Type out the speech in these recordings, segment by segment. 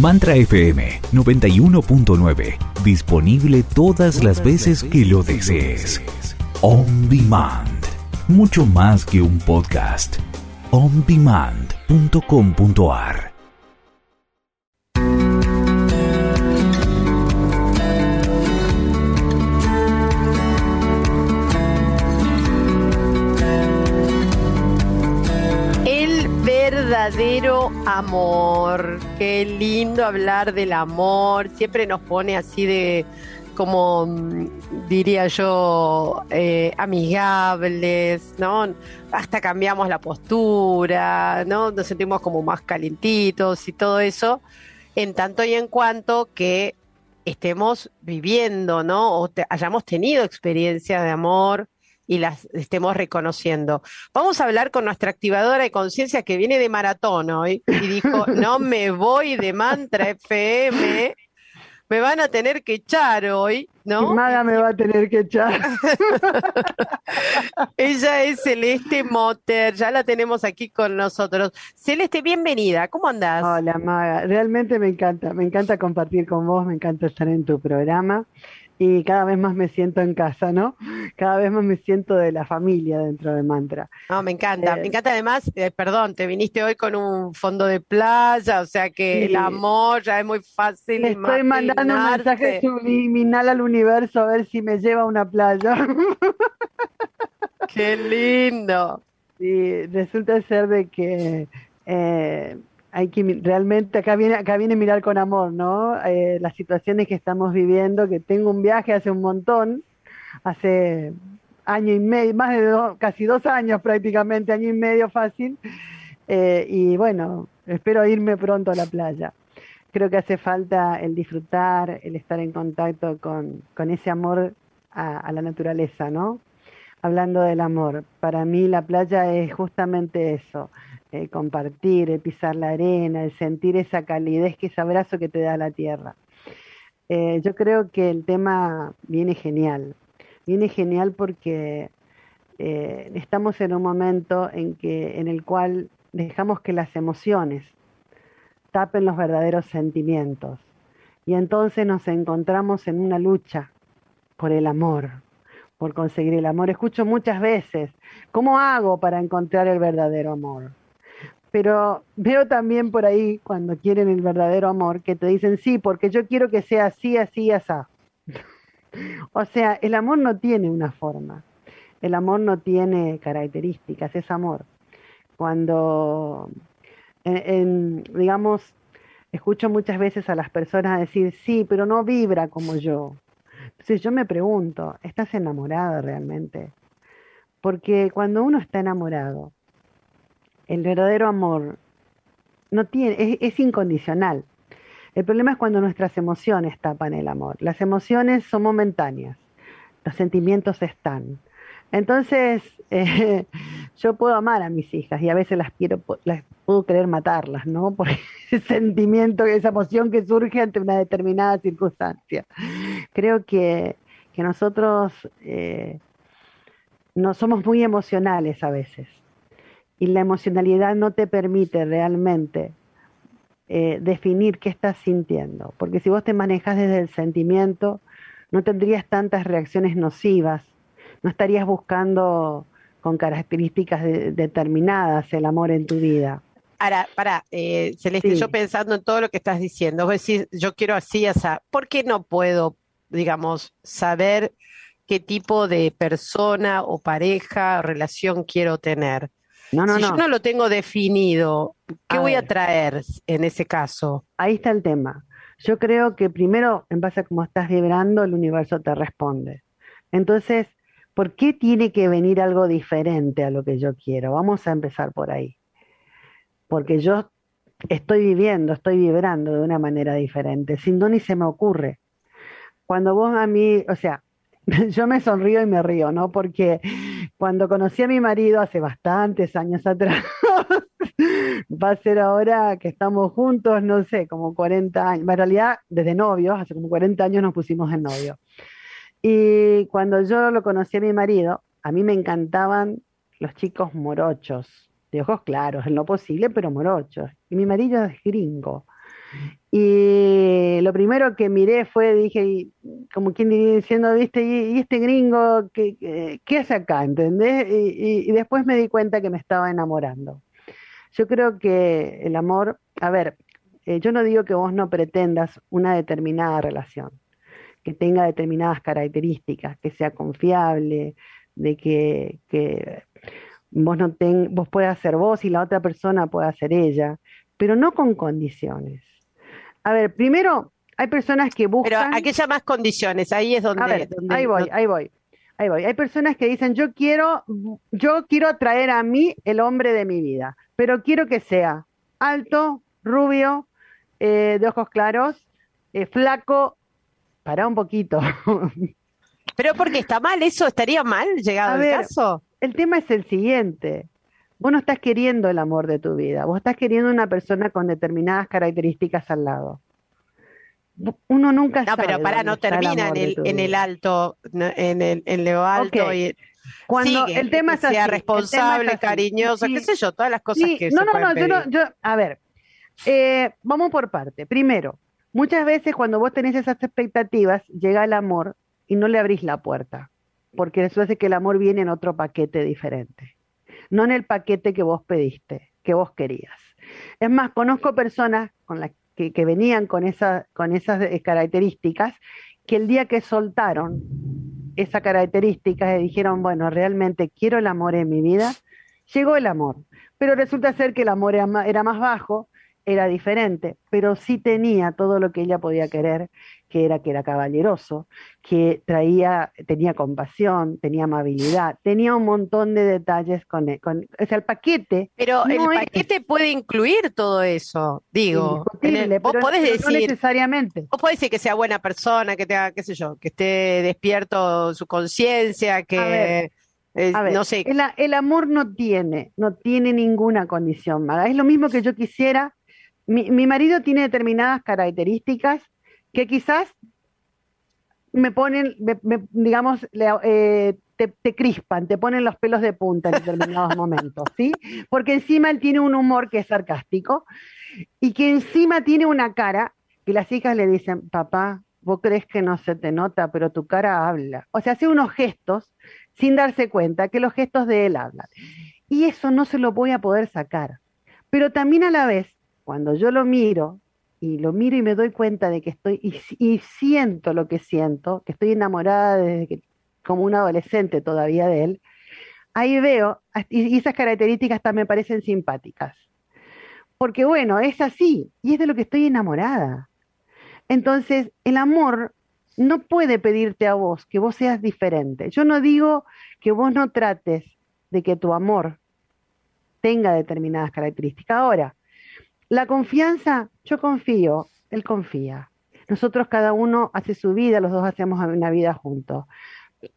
Mantra FM 91.9. Disponible todas las veces que lo desees. On Demand. Mucho más que un podcast. ondemand.com.ar verdadero amor. Qué lindo hablar del amor. Siempre nos pone así de, como mm, diría yo, eh, amigables, ¿no? Hasta cambiamos la postura, ¿no? Nos sentimos como más calentitos y todo eso, en tanto y en cuanto que estemos viviendo, ¿no? O hayamos tenido experiencia de amor y las estemos reconociendo. Vamos a hablar con nuestra activadora de conciencia que viene de maratón hoy y dijo, no me voy de mantra FM, me van a tener que echar hoy, ¿no? Maga me va a tener que echar. Ella es Celeste Motter, ya la tenemos aquí con nosotros. Celeste, bienvenida, ¿cómo andás? Hola Maga, realmente me encanta, me encanta compartir con vos, me encanta estar en tu programa y cada vez más me siento en casa, ¿no? Cada vez más me siento de la familia dentro de Mantra. No, me encanta, me eh, encanta además, eh, perdón, te viniste hoy con un fondo de playa, o sea que el amor ya es muy fácil. Estoy mandando un mensaje subliminal al universo a ver si me lleva a una playa. Qué lindo. Sí, resulta ser de que eh, hay que realmente acá viene acá viene mirar con amor, ¿no? Eh, las situaciones que estamos viviendo, que tengo un viaje hace un montón, hace año y medio, más de dos, casi dos años prácticamente, año y medio fácil, eh, y bueno, espero irme pronto a la playa. Creo que hace falta el disfrutar, el estar en contacto con, con ese amor a, a la naturaleza, ¿no? Hablando del amor, para mí la playa es justamente eso, el compartir, el pisar la arena, el sentir esa calidez, que ese abrazo que te da la tierra. Eh, yo creo que el tema viene genial, viene genial porque eh, estamos en un momento en, que, en el cual dejamos que las emociones tapen los verdaderos sentimientos y entonces nos encontramos en una lucha por el amor, por conseguir el amor. Escucho muchas veces, ¿cómo hago para encontrar el verdadero amor? Pero veo también por ahí cuando quieren el verdadero amor que te dicen sí, porque yo quiero que sea así, así, así. o sea, el amor no tiene una forma, el amor no tiene características, es amor. Cuando, digamos, escucho muchas veces a las personas decir sí, pero no vibra como yo. Entonces yo me pregunto, ¿estás enamorada realmente? Porque cuando uno está enamorado, el verdadero amor no tiene, es, incondicional. El problema es cuando nuestras emociones tapan el amor. Las emociones son momentáneas, los sentimientos están. Entonces, eh, yo puedo amar a mis hijas y a veces las quiero, las puedo querer matarlas, ¿no? Por ese sentimiento, esa emoción que surge ante una determinada circunstancia. Creo que, nosotros eh, no somos muy emocionales a veces y la emocionalidad no te permite realmente eh, definir qué estás sintiendo, porque si vos te manejas desde el sentimiento, no tendrías tantas reacciones nocivas, no estarías buscando con características determinadas el amor en tu vida. Ahora, para, eh, Celeste, yo pensando en todo lo que estás diciendo, vos decís, yo quiero así, así, ¿por qué no puedo, digamos, saber qué tipo de persona o pareja o relación quiero tener? No, no, si yo no lo tengo definido, ¿qué voy a traer en ese caso? Ahí está el tema. Yo creo que primero, en base a cómo estás vibrando, el universo te responde. Entonces, ¿por qué tiene que venir algo diferente a lo que yo quiero? Vamos a empezar por ahí. Porque yo estoy viviendo, estoy vibrando de una manera diferente. Sin no ni se me ocurre. Cuando vos a mí, o sea, yo me sonrío y me río, ¿no? Porque cuando conocí a mi marido hace bastantes años atrás, va a ser ahora que estamos juntos, no sé, como 40 años, en realidad desde novios, hace como 40 años nos pusimos en novio. Y cuando yo lo conocí a mi marido, a mí me encantaban los chicos morochos, de ojos claros, en lo posible, pero morochos. Y mi marido es gringo. Y lo primero que miré fue, dije, como quien diría diciendo, viste, y, este gringo, ¿qué, qué, hace acá? ¿Entendés? Y, después me di cuenta que me estaba enamorando. Yo creo que el amor, a ver, eh, yo no digo que vos no pretendas una determinada relación, que tenga determinadas características, que sea confiable, de que, que vos no ten, vos puedas ser vos y la otra persona pueda ser ella, pero no con condiciones. A ver, primero, hay personas que buscan. Pero ¿a qué llamas condiciones? Ahí es donde. A ver, ahí voy, ahí voy. Ahí voy. Hay personas que dicen, yo quiero, yo quiero atraer a mí el hombre de mi vida, pero quiero que sea alto, rubio, eh, de ojos claros, eh, flaco, para un poquito. pero porque está mal, eso estaría mal llegado el caso. El tema es el siguiente. Vos no estás queriendo el amor de tu vida, vos estás queriendo una persona con determinadas características al lado. Uno nunca no, pero para no termina en el, en el alto, en, el, en lo alto y cuando el tema es así, sea responsable, cariñoso, qué sé yo, todas las cosas que no, no, no, yo no, yo, a ver, eh, vamos por parte. Primero, muchas veces cuando vos tenés esas expectativas, llega el amor y no le abrís la puerta, porque eso hace que el amor viene en otro paquete diferente. No en el paquete que vos pediste, que vos querías. Es más, conozco personas con las que, venían con, esa, con esas eh, características que el día que soltaron esa característica y dijeron, bueno, realmente quiero el amor en mi vida, llegó el amor. Pero resulta ser que el amor era más bajo, era diferente, pero sí tenía todo lo que ella podía querer, que era que era caballeroso, que traía, tenía compasión, tenía amabilidad, tenía un montón de detalles con, el, con o sea, el paquete. Pero el paquete puede incluir todo eso, digo. vos podés decir, no necesariamente. Vos podés decir que sea buena persona, que tenga, qué sé yo, que esté despierto su conciencia, que eh, no sé. El, el, amor no tiene, no tiene ninguna condición, Maga. Es lo mismo que yo quisiera. Mi, mi marido tiene determinadas características que quizás me ponen, digamos, eh, te, crispan, te ponen los pelos de punta en determinados momentos, ¿sí? Porque encima él tiene un humor que es sarcástico y que encima tiene una cara que las hijas le dicen, papá, vos crees que no se te nota, pero tu cara habla. O sea, hace unos gestos sin darse cuenta que los gestos de él hablan. Y eso no se lo voy a poder sacar. Pero también a la vez, cuando yo lo miro y lo miro y me doy cuenta de que estoy, y, siento lo que siento, que estoy enamorada desde que, como un adolescente todavía de él, ahí veo, y esas características también me parecen simpáticas. Porque bueno, es así, y es de lo que estoy enamorada. Entonces, el amor no puede pedirte a vos que vos seas diferente. Yo no digo que vos no trates de que tu amor tenga determinadas características. Ahora, la confianza, yo confío, él confía. Nosotros cada uno hace su vida, los dos hacemos una vida juntos.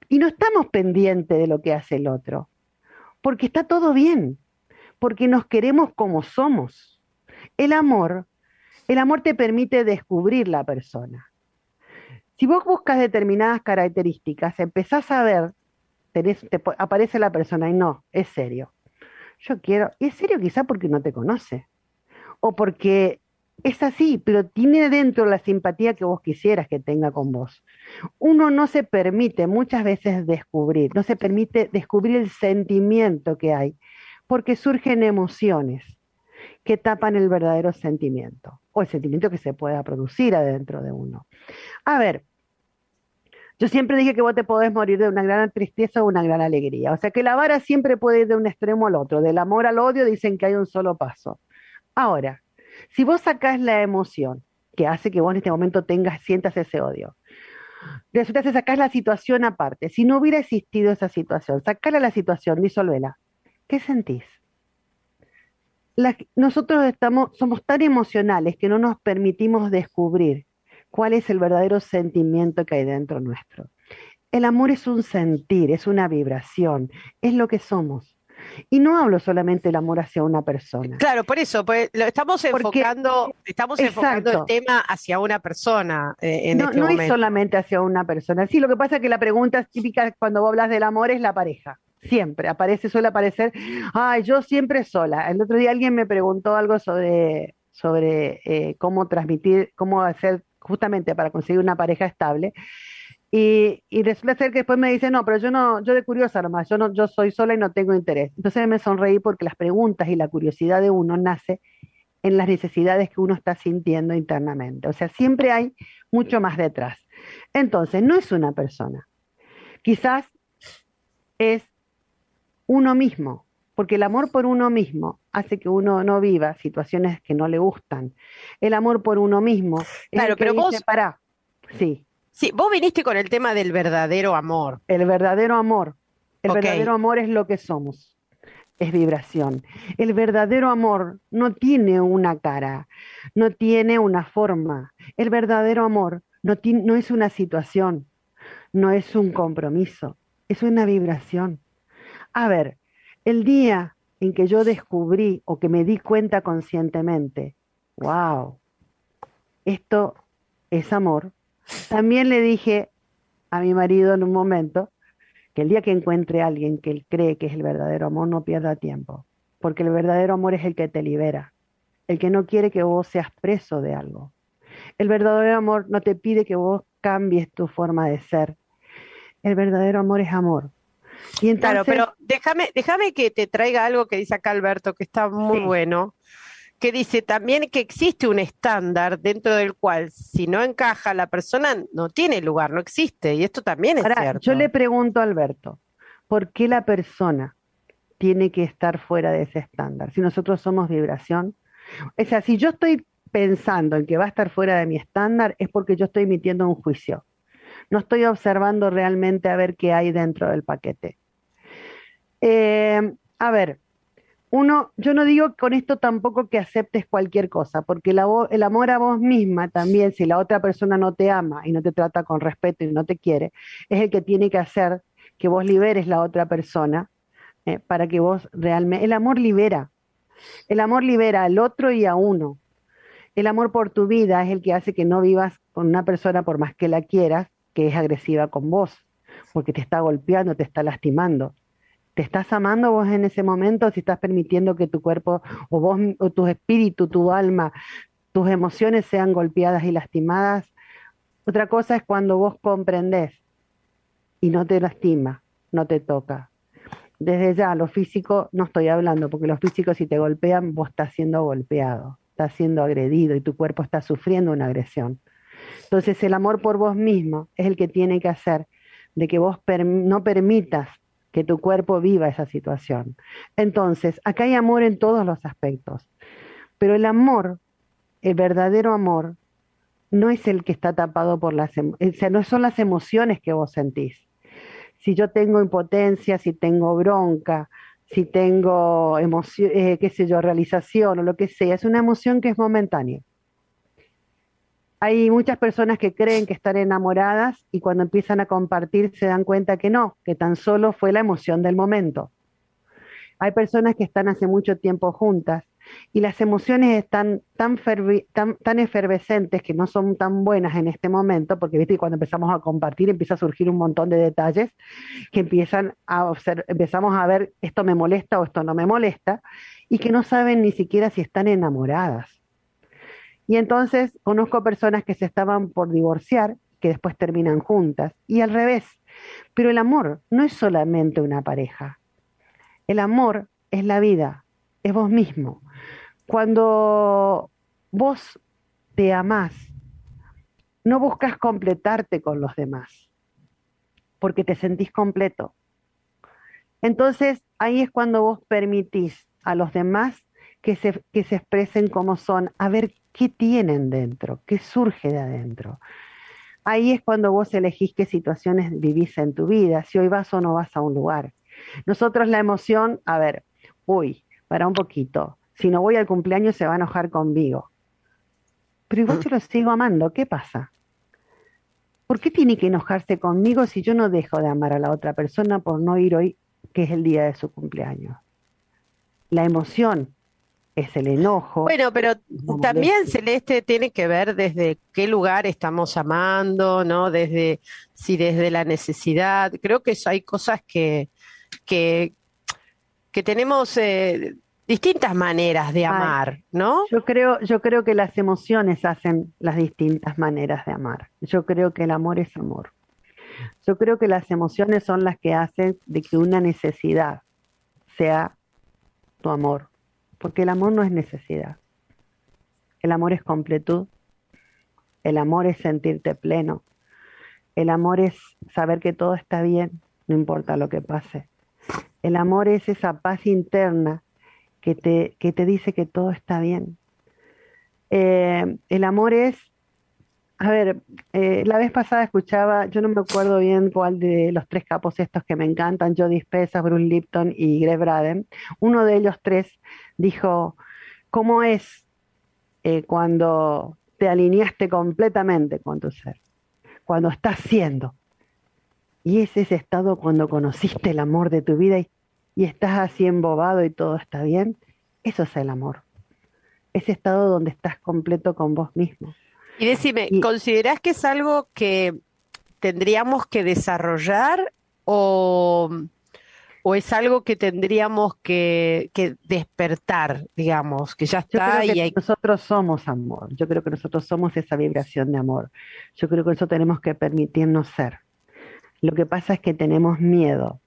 Y no estamos pendientes de lo que hace el otro, porque está todo bien, porque nos queremos como somos. El amor, el amor te permite descubrir la persona. Si vos buscas determinadas características, empezás a ver, te aparece la persona y no, es serio. Yo quiero, y es serio quizá porque no te conoce o porque es así, pero tiene dentro la simpatía que vos quisieras que tenga con vos. Uno no se permite muchas veces descubrir, no se permite descubrir el sentimiento que hay, porque surgen emociones que tapan el verdadero sentimiento o el sentimiento que se pueda producir adentro de uno. A ver, yo siempre dije que vos te podés morir de una gran tristeza o una gran alegría. O sea que la vara siempre puede ir de un extremo al otro. Del amor al odio dicen que hay un solo paso. Ahora, si vos sacás la emoción que hace que vos en este momento tengas, sientas ese odio, resulta que sacás la situación aparte. Si no hubiera existido esa situación, sacala la situación, disolvela. ¿Qué sentís? nosotros estamos, somos tan emocionales que no nos permitimos descubrir cuál es el verdadero sentimiento que hay dentro nuestro. El amor es un sentir, es una vibración, es lo que somos. Y no hablo solamente del amor hacia una persona. Claro, por eso, pues lo estamos enfocando, estamos enfocando el tema hacia una persona eh, en no, este no es solamente hacia una persona. Sí, lo que pasa es que la pregunta típica cuando vos hablas del amor es la pareja. Siempre aparece, suele aparecer, ay, yo siempre sola. El otro día alguien me preguntó algo sobre, sobre eh, cómo transmitir, cómo hacer justamente para conseguir una pareja estable. Y, y, resulta ser que después me dice, no, pero yo no, yo de curiosa nomás, yo no, yo soy sola y no tengo interés. Entonces me sonreí porque las preguntas y la curiosidad de uno nace en las necesidades que uno está sintiendo internamente. O sea, siempre hay mucho más detrás. Entonces, no es una persona. Quizás es uno mismo, porque el amor por uno mismo hace que uno no viva situaciones que no le gustan. El amor por uno mismo. Claro, pero vos. Sí. Sí, vos viniste con el tema del verdadero amor. El verdadero amor. El verdadero amor es lo que somos. Es vibración. El verdadero amor no tiene una cara, no tiene una forma. El verdadero amor no, no es una situación, no es un compromiso, es una vibración. A ver, el día en que yo descubrí o que me di cuenta conscientemente, wow, esto es amor, también le dije a mi marido en un momento que el día que encuentre a alguien que él cree que es el verdadero amor, no pierda tiempo, porque el verdadero amor es el que te libera, el que no quiere que vos seas preso de algo. El verdadero amor no te pide que vos cambies tu forma de ser. El verdadero amor es amor. Y claro, pero déjame, déjame que te traiga algo que dice acá Alberto, que está muy bueno que dice también que existe un estándar dentro del cual si no encaja la persona no tiene lugar, no existe. Y esto también es cierto. Yo le pregunto a Alberto, ¿por qué la persona tiene que estar fuera de ese estándar? Si nosotros somos vibración. O sea, si yo estoy pensando en que va a estar fuera de mi estándar, es porque yo estoy emitiendo un juicio. No estoy observando realmente a ver qué hay dentro del paquete. Eh, a ver, uno, yo no digo con esto tampoco que aceptes cualquier cosa, porque el amor a vos misma también, si la otra persona no te ama y no te trata con respeto y no te quiere, es el que tiene que hacer que vos liberes la otra persona eh, para que vos realmente... El amor libera, el amor libera al otro y a uno. El amor por tu vida es el que hace que no vivas con una persona por más que la quieras, que es agresiva con vos, porque te está golpeando, te está lastimando. ¿Te estás amando vos en ese momento si estás permitiendo que tu cuerpo o vos o tu espíritu, tu alma, tus emociones sean golpeadas y lastimadas? Otra cosa es cuando vos comprendés y no te lastima, no te toca. Desde ya, lo físico no estoy hablando, porque los físicos si te golpean, vos estás siendo golpeado, estás siendo agredido y tu cuerpo está sufriendo una agresión. Entonces el amor por vos mismo es el que tiene que hacer de que vos no permitas que tu cuerpo viva esa situación. Entonces, acá hay amor en todos los aspectos, pero el amor, el verdadero amor, no es el que está tapado por las, o sea, no son las emociones que vos sentís. Si yo tengo impotencia, si tengo bronca, si tengo emoción, eh, qué sé yo, realización o lo que sea, es una emoción que es momentánea. Hay muchas personas que creen que están enamoradas y cuando empiezan a compartir se dan cuenta que no, que tan solo fue la emoción del momento. Hay personas que están hace mucho tiempo juntas y las emociones están tan, tan, efervescentes que no son tan buenas en este momento, porque viste cuando empezamos a compartir empieza a surgir un montón de detalles que empiezan a empezamos a ver esto me molesta o esto no me molesta y que no saben ni siquiera si están enamoradas. Y entonces conozco personas que se estaban por divorciar, que después terminan juntas, y al revés. Pero el amor no es solamente una pareja. El amor es la vida, es vos mismo. Cuando vos te amás, no buscas completarte con los demás, porque te sentís completo. Entonces ahí es cuando vos permitís a los demás que se, que se expresen como son, a ver qué tienen dentro, qué surge de adentro. Ahí es cuando vos elegís qué situaciones vivís en tu vida, si hoy vas o no vas a un lugar. Nosotros la emoción, a ver, uy, para un poquito, si no voy al cumpleaños se va a enojar conmigo. Pero igual yo lo sigo amando, ¿qué pasa? ¿Por qué tiene que enojarse conmigo si yo no dejo de amar a la otra persona por no ir hoy, que es el día de su cumpleaños? La emoción es el enojo. Bueno, pero también Celeste tiene que ver desde qué lugar estamos amando, ¿no? Desde si desde la necesidad. Creo que hay cosas que que, que tenemos eh, distintas maneras de amar, ¿no? Yo creo, yo creo que las emociones hacen las distintas maneras de amar. Yo creo que el amor es amor. Yo creo que las emociones son las que hacen de que una necesidad sea tu amor, porque el amor no es necesidad. El amor es completud. El amor es sentirte pleno. El amor es saber que todo está bien, no importa lo que pase. El amor es esa paz interna que te, que te dice que todo está bien. Eh, el amor es, a ver, eh, la vez pasada escuchaba, yo no me acuerdo bien cuál de los tres capos estos que me encantan, Joe Dispenza, Bruce Lipton y Greg Braden, uno de ellos tres dijo, ¿cómo es eh, cuando te alineaste completamente con tu ser? Cuando estás siendo. Y es ese estado cuando conociste el amor de tu vida y y estás así embobado y todo está bien, eso es el amor. Ese estado donde estás completo con vos mismo. Y decime, ¿considerás que es algo que tendríamos que desarrollar o, o es algo que tendríamos que, despertar, digamos, que ya está Yo creo que nosotros somos amor, yo creo que nosotros somos esa vibración de amor, yo creo que eso tenemos que permitirnos ser. Lo que pasa es que tenemos miedo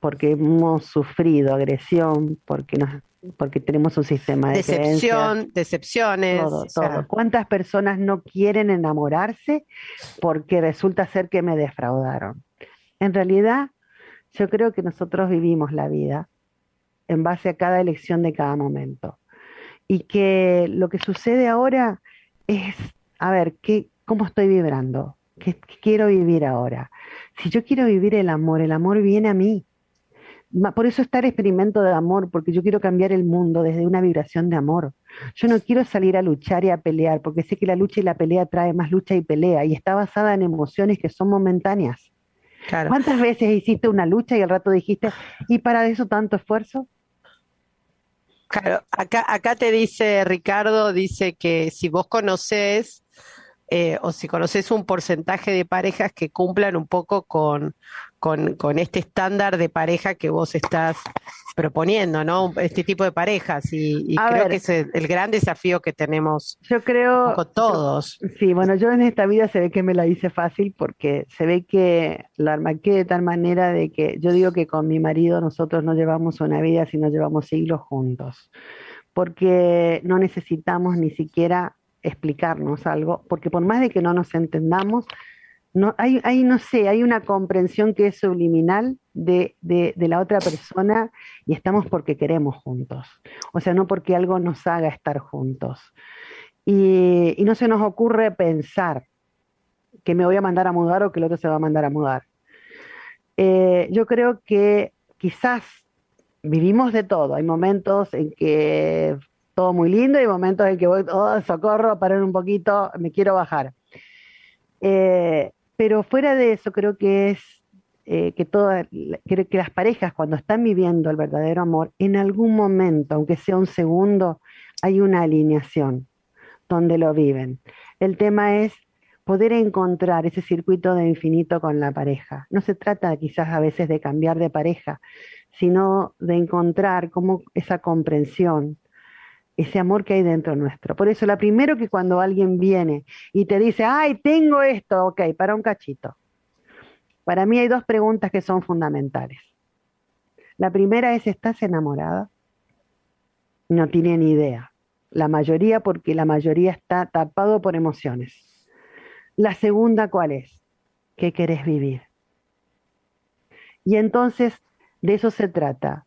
porque hemos sufrido agresión, porque nos porque tenemos un sistema de decepción, decepciones, todo, todo. ¿Cuántas personas no quieren enamorarse porque resulta ser que me defraudaron? En realidad, yo creo que nosotros vivimos la vida en base a cada elección de cada momento y que lo que sucede ahora es, a ver, ¿qué, cómo estoy vibrando, ¿Qué, qué quiero vivir ahora. Si yo quiero vivir el amor, el amor viene a mí por eso está el experimento de amor, porque yo quiero cambiar el mundo desde una vibración de amor. Yo no quiero salir a luchar y a pelear, porque sé que la lucha y la pelea trae más lucha y pelea, y está basada en emociones que son momentáneas. ¿Cuántas veces hiciste una lucha y al rato dijiste, ¿y para eso tanto esfuerzo? Claro, acá, acá te dice Ricardo, dice que si vos conoces eh, o si conoces un porcentaje de parejas que cumplan un poco con, con, este estándar de pareja que vos estás proponiendo, ¿no? Este tipo de parejas. Y, creo que es el, gran desafío que tenemos yo creo, todos. sí, bueno, yo en esta vida se ve que me la hice fácil porque se ve que la armaqué de tal manera de que yo digo que con mi marido nosotros no llevamos una vida, sino llevamos siglos juntos. Porque no necesitamos ni siquiera explicarnos algo, porque por más de que no nos entendamos, no, hay, no sé, hay una comprensión que es subliminal de, de, la otra persona y estamos porque queremos juntos. O sea, no porque algo nos haga estar juntos. Y, no se nos ocurre pensar que me voy a mandar a mudar o que el otro se va a mandar a mudar. Eh, yo creo que quizás vivimos de todo. Hay momentos en que todo muy lindo y momentos en que voy, oh, socorro, parar un poquito, me quiero bajar. Eh, pero fuera de eso, creo que es eh, que, todas, que, las parejas cuando están viviendo el verdadero amor, en algún momento, aunque sea un segundo, hay una alineación donde lo viven. El tema es poder encontrar ese circuito de infinito con la pareja. No se trata quizás a veces de cambiar de pareja, sino de encontrar como esa comprensión, ese amor que hay dentro nuestro. Por eso, la primero que cuando alguien viene y te dice, ay, tengo esto, ok, para un cachito. Para mí hay dos preguntas que son fundamentales. La primera es, ¿estás enamorada? No tiene ni idea. La mayoría, porque la mayoría está tapado por emociones. La segunda, ¿cuál es? ¿Qué querés vivir? Y entonces, de eso se trata,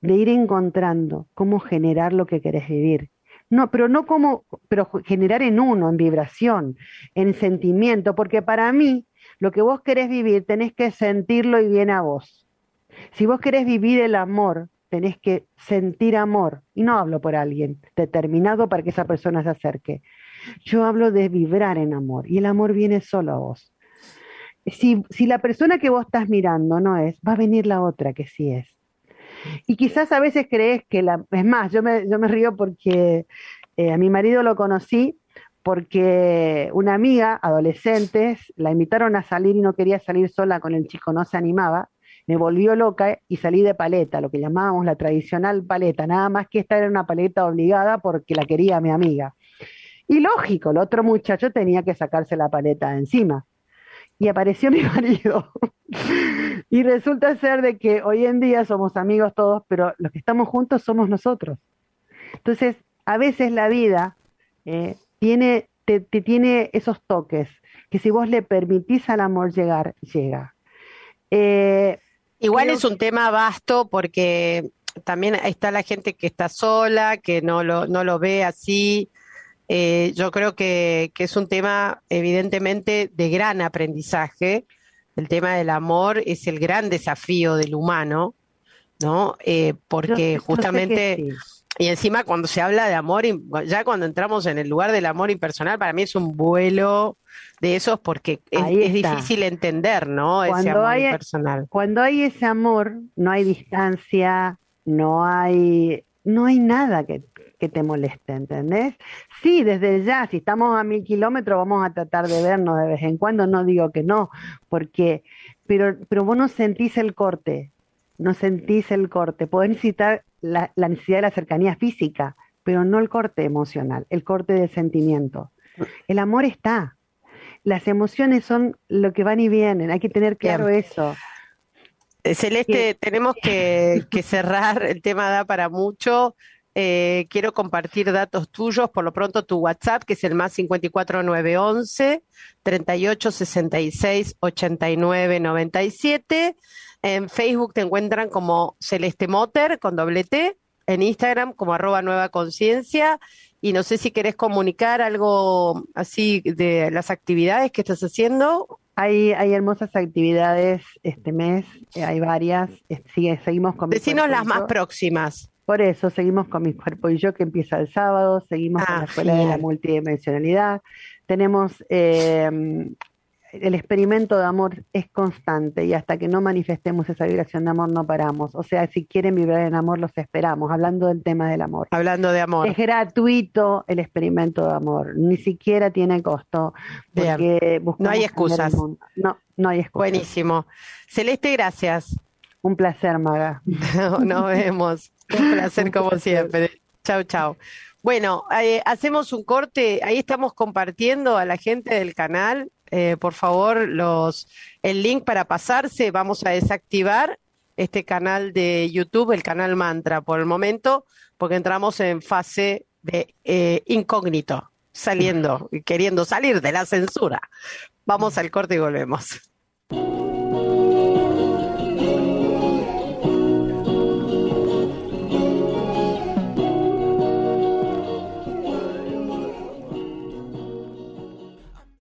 de ir encontrando cómo generar lo que querés vivir. No, pero no como, pero generar en uno, en vibración, en sentimiento, porque para mí lo que vos querés vivir tenés que sentirlo y viene a vos. Si vos querés vivir el amor, tenés que sentir amor. Y no hablo por alguien determinado para que esa persona se acerque. Yo hablo de vibrar en amor y el amor viene solo a vos. Si, si la persona que vos estás mirando no es, va a venir la otra que sí es. Y quizás a veces crees que la... Es más, yo me, yo me río porque eh, a mi marido lo conocí porque una amiga, adolescentes, la invitaron a salir y no quería salir sola con el chico, no se animaba. me volvió loca y salí de paleta, lo que llamábamos la tradicional paleta, nada más que esta era una paleta obligada porque la quería mi amiga. Y lógico, el otro muchacho tenía que sacarse la paleta de encima. Y apareció mi marido. Y resulta ser de que hoy en día somos amigos todos, pero los que estamos juntos somos nosotros. Entonces, a veces la vida eh, tiene, te, tiene esos toques, que si vos le permitís al amor llegar, llega. Eh, Igual es un tema vasto porque también está la gente que está sola, que no lo, no lo ve así. Eh, yo creo que, que, es un tema evidentemente de gran aprendizaje. El tema del amor es el gran desafío del humano, ¿no? Eh, porque justamente... Y encima cuando se habla de amor, ya cuando entramos en el lugar del amor impersonal, para mí es un vuelo de esos porque es, difícil entender, ¿no? Cuando ese amor hay, impersonal. Cuando hay ese amor, no hay distancia, no hay, no hay nada que, que te moleste, ¿entendés? Sí, desde ya, si estamos a mil kilómetros, vamos a tratar de vernos de vez en cuando, no digo que no, porque, pero, pero vos no sentís el corte, no sentís el corte. Podés necesitar la, necesidad de la cercanía física, pero no el corte emocional, el corte de sentimiento. El amor está. Las emociones son lo que van y vienen, hay que tener claro eso. Eh, Celeste, tenemos que, cerrar, el tema da para mucho. Eh, quiero compartir datos tuyos, por lo pronto tu WhatsApp, que es el más 54911 3866 8997 en Facebook te encuentran como Celeste Moter con doble T, en Instagram como arroba nueva conciencia. Y no sé si querés comunicar algo así de las actividades que estás haciendo. Hay, hay hermosas actividades este mes, eh, hay varias. Sigue, seguimos con Decinos las más próximas. Por eso, seguimos con Mi Cuerpo y Yo, que empieza el sábado, seguimos con la ah, Escuela de la Multidimensionalidad. Tenemos eh, el experimento de amor es constante y hasta que no manifestemos esa vibración de amor no paramos. O sea, si quieren vibrar en amor, los esperamos, hablando del tema del amor. Hablando de amor. Es gratuito el experimento de amor, ni siquiera tiene costo. Porque no hay excusas. No, no hay excusas. Buenísimo. Celeste, gracias. Un placer, Maga. Nos vemos. Un placer como siempre. Chau, chau. Bueno, eh, hacemos un corte. Ahí estamos compartiendo a la gente del canal eh, por favor, los, el link para pasarse. Vamos a desactivar este canal de YouTube, el canal Mantra, por el momento, porque entramos en fase de eh, incógnito, saliendo, queriendo salir de la censura. Vamos al corte y volvemos.